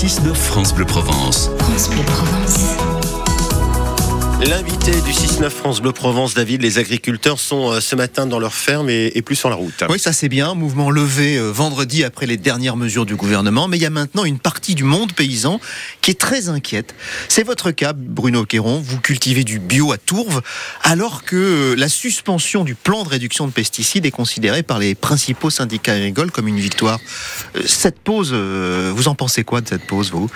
6-9 France Bleu Provence. France Bleu Provence. L'invité du 6-9 France Bleu Provence, David, les agriculteurs sont euh, ce matin dans leur ferme et, plus sur la route. Oui, ça c'est bien. Mouvement levé euh, vendredi après les dernières mesures du gouvernement. Mais il y a maintenant une partie du monde paysan qui est très inquiète. C'est votre cas, Bruno Quéron. Vous cultivez du bio à Tourves, alors que euh, la suspension du plan de réduction de pesticides est considérée par les principaux syndicats agricoles comme une victoire. Cette pause, vous en pensez quoi de cette pause, vous?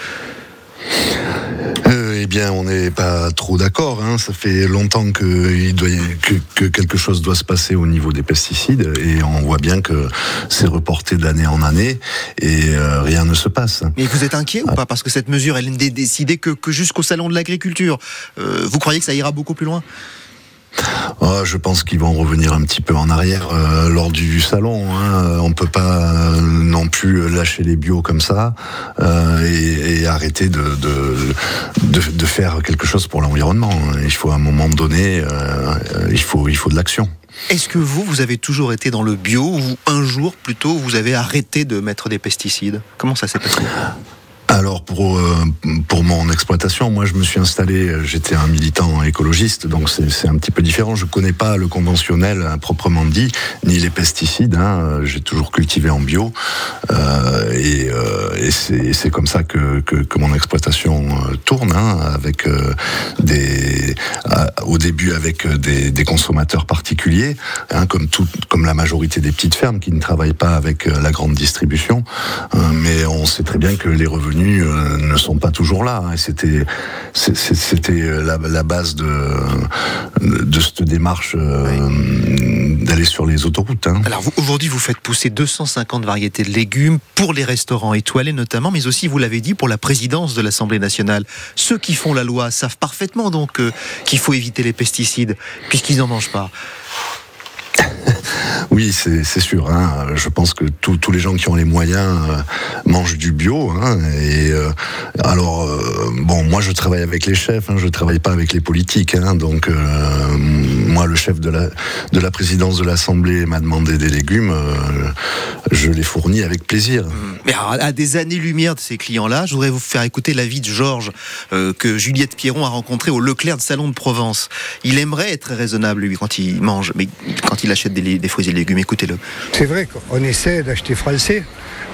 Bien, on n'est pas trop d'accord. hein. Ça fait longtemps que, il doit y- que, que quelque chose doit se passer au niveau des pesticides et on voit bien que c'est reporté d'année en année et euh, rien ne se passe. Mais vous êtes inquiet ou pas? Parce que cette mesure, elle n'est décidée que, que jusqu'au salon de l'agriculture. Euh, vous croyez que ça ira beaucoup plus loin? Ah, je pense qu'ils vont revenir un petit peu en arrière euh, lors du salon. Hein. On peut pas euh, non plus lâcher les bio comme ça euh, et, arrêter de, faire quelque chose pour l'environnement. Il faut à un moment donné, il faut il faut de l'action. Est-ce que vous, vous avez toujours été dans le bio ou un jour plutôt vous avez arrêté de mettre des pesticides? Comment ça s'est passé? Alors pour euh, pour mon exploitation, moi je me suis installé, euh, j'étais un militant écologiste, donc c'est un petit peu différent. Je connais pas le conventionnel hein, proprement dit, ni les pesticides. Hein. Euh, J'ai toujours cultivé en bio euh, et, euh, c'est comme ça que, que, mon exploitation euh, tourne, hein, avec euh, des au début avec euh, des, des consommateurs particuliers, hein, comme tout comme la majorité des petites fermes qui ne travaillent pas avec euh, la grande distribution. Euh, mais on sait très bien que les revenus euh, ne sont pas toujours là. hein, c'était c'était la, la base de de cette démarche euh, d'aller sur les autoroutes. hein. Alors aujourd'hui, vous faites pousser 250 variétés de légumes pour les restaurants étoilés notamment, mais aussi, vous l'avez dit, pour la présidence de l'Assemblée nationale. Ceux qui font la loi savent parfaitement donc euh, qu'il faut éviter les pesticides puisqu'ils n'en mangent pas. Oui, c'est sûr. Hein. Je pense que tous les gens qui ont les moyens euh, mangent du bio. Hein. Et euh, alors, euh, bon, moi, je travaille avec les chefs. Hein. Je travaille pas avec les politiques. Hein. Donc, moi, le chef de la de la présidence de l'Assemblée m'a demandé des légumes. je les fournis avec plaisir. Mais à des années-lumière de ces clients-là, je voudrais vous faire écouter l'avis de Georges que Juliette Pierron a rencontré au Leclerc de Salon de Provence. Il aimerait être raisonnable, lui, quand il mange, mais quand il achète des, des fruits et légumes. Écoutez-le. C'est vrai qu'on essaie d'acheter français,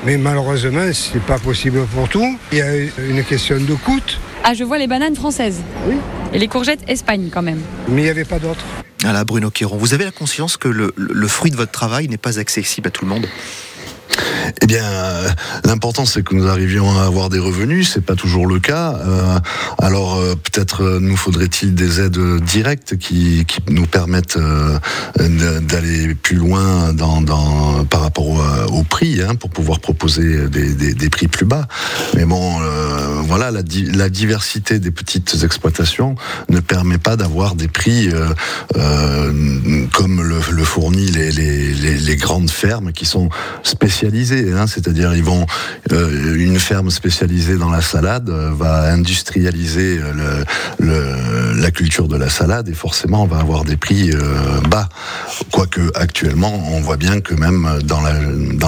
mais malheureusement, c'est pas possible pour tout. Il y a une question de coût, Ah, je vois les bananes françaises. Oui. Et les courgettes Espagne quand même. mais il n'y avait pas d'autre. Voilà, Bruno Quéron, vous avez la conscience que le fruit de votre travail n'est pas accessible à tout le monde? Eh bien, euh, l'important c'est que nous arrivions à avoir des revenus. C'est pas toujours le cas. Euh, alors euh, peut-être nous faudrait-il des aides directes qui, nous permettent d'aller plus loin par rapport au, prix, hein, pour pouvoir proposer des, prix plus bas. Mais bon, voilà, la, di- la diversité des petites exploitations ne permet pas d'avoir des prix comme le, le fournit les grandes fermes qui sont spécialisées. Hein, C'est-à-dire, ils vont euh, une ferme spécialisée dans la salade euh, va industrialiser euh, la culture de la salade et forcément on va avoir des prix bas. Quoique actuellement, on voit bien que même dans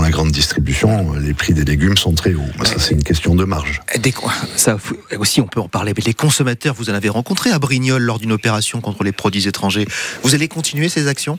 la grande distribution, les prix des légumes sont très hauts. Ça, c'est une question de marge. Des- aussi, on peut en parler. Mais les consommateurs, vous en avez rencontré à Brignoles lors d'une opération contre les produits étrangers. Vous allez continuer ces actions?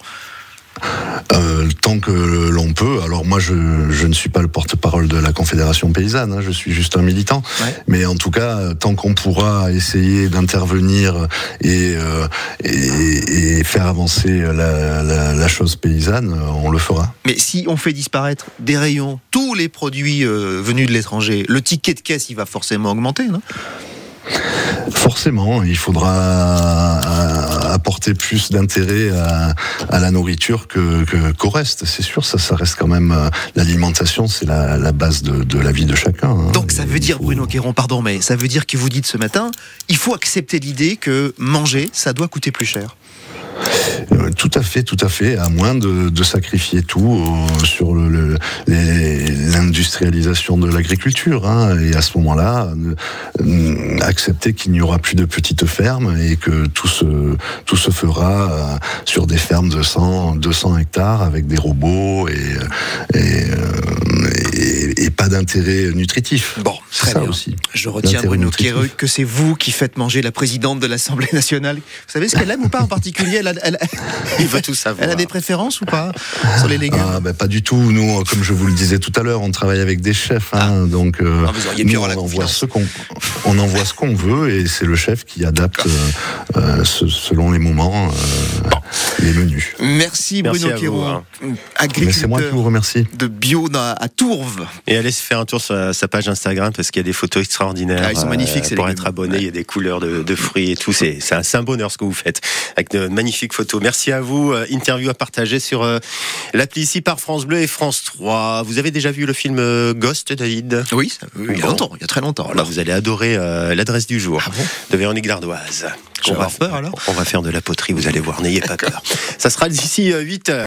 Euh, tant que l'on peut. Alors moi, je, je ne suis pas le porte-parole de la Confédération paysanne, hein, je suis juste un militant. Ouais. Mais en tout cas, euh, tant qu'on pourra essayer d'intervenir et, euh, et, et faire avancer la, la, la chose paysanne, on le fera. Mais si on fait disparaître des rayons tous les produits euh, venus de l'étranger, le ticket de caisse, il va forcément augmenter, non? Forcément, il faudra euh, apporter plus d'intérêt à, à la nourriture que qu'au reste. C'est sûr, ça, ça reste quand même euh, l'alimentation, c'est la, la base de, de la vie de chacun. hein. Donc ça veut dire, faut- Bruno Quéron, pardon, mais ça veut dire que vous dites ce matin, il faut accepter l'idée que manger, ça doit coûter plus cher. Euh, Tout à fait, tout à fait, à moins de, de sacrifier tout euh, sur le- le- les- l'industrialisation de l'agriculture. hein, et à ce moment-là, euh, accepter qu'il n'y aura plus de petites fermes et que tout se, tout se fera sur des fermes de 100, 200 hectares avec des robots et, et, et- et pas d'intérêt nutritif. Bon, C'est très ça bien. aussi. Je retiens, Bruno. Quéreux, que c'est vous qui faites manger la présidente de l'Assemblée nationale. Vous savez ce qu'elle aime ou pas en particulier elle a, elle, Il veut tout savoir. elle a des préférences ou pas sur les légumes? Ah, ben, pas du tout. Nous, euh, comme je vous le disais tout à l'heure, on travaille avec des chefs. Hein, donc, euh, Ah, nous, on envoie ce qu'on, on envoie ce qu'on veut et c'est le chef qui adapte euh, euh, ce- selon les moments euh, Merci Merci Bruno à vous, Quéron, hein. Moi qui vous remercie. de bio à Tourves. Et allez se faire un tour sur sa- page Instagram parce qu'il y a des photos extraordinaires. Ah, ils sont magnifiques, ces Pour être abonné, il y a des couleurs de, de fruits et tout. C'est un, bonheur ce que vous faites avec de magnifiques photos. Merci à vous. Euh, Interview à partager sur euh, l'appli ici par France Bleu et France 3. Vous avez déjà vu le film euh, Ghost, David? Oui, ça- oui, il y a longtemps, il y a très longtemps. Alors, Alors, vous allez adorer euh, l'adresse du jour Ah bon? De Véronique Dardoise. On va, peur, alors on va faire de la poterie, vous allez voir, n'ayez pas peur. Ça sera d'ici 8 heures.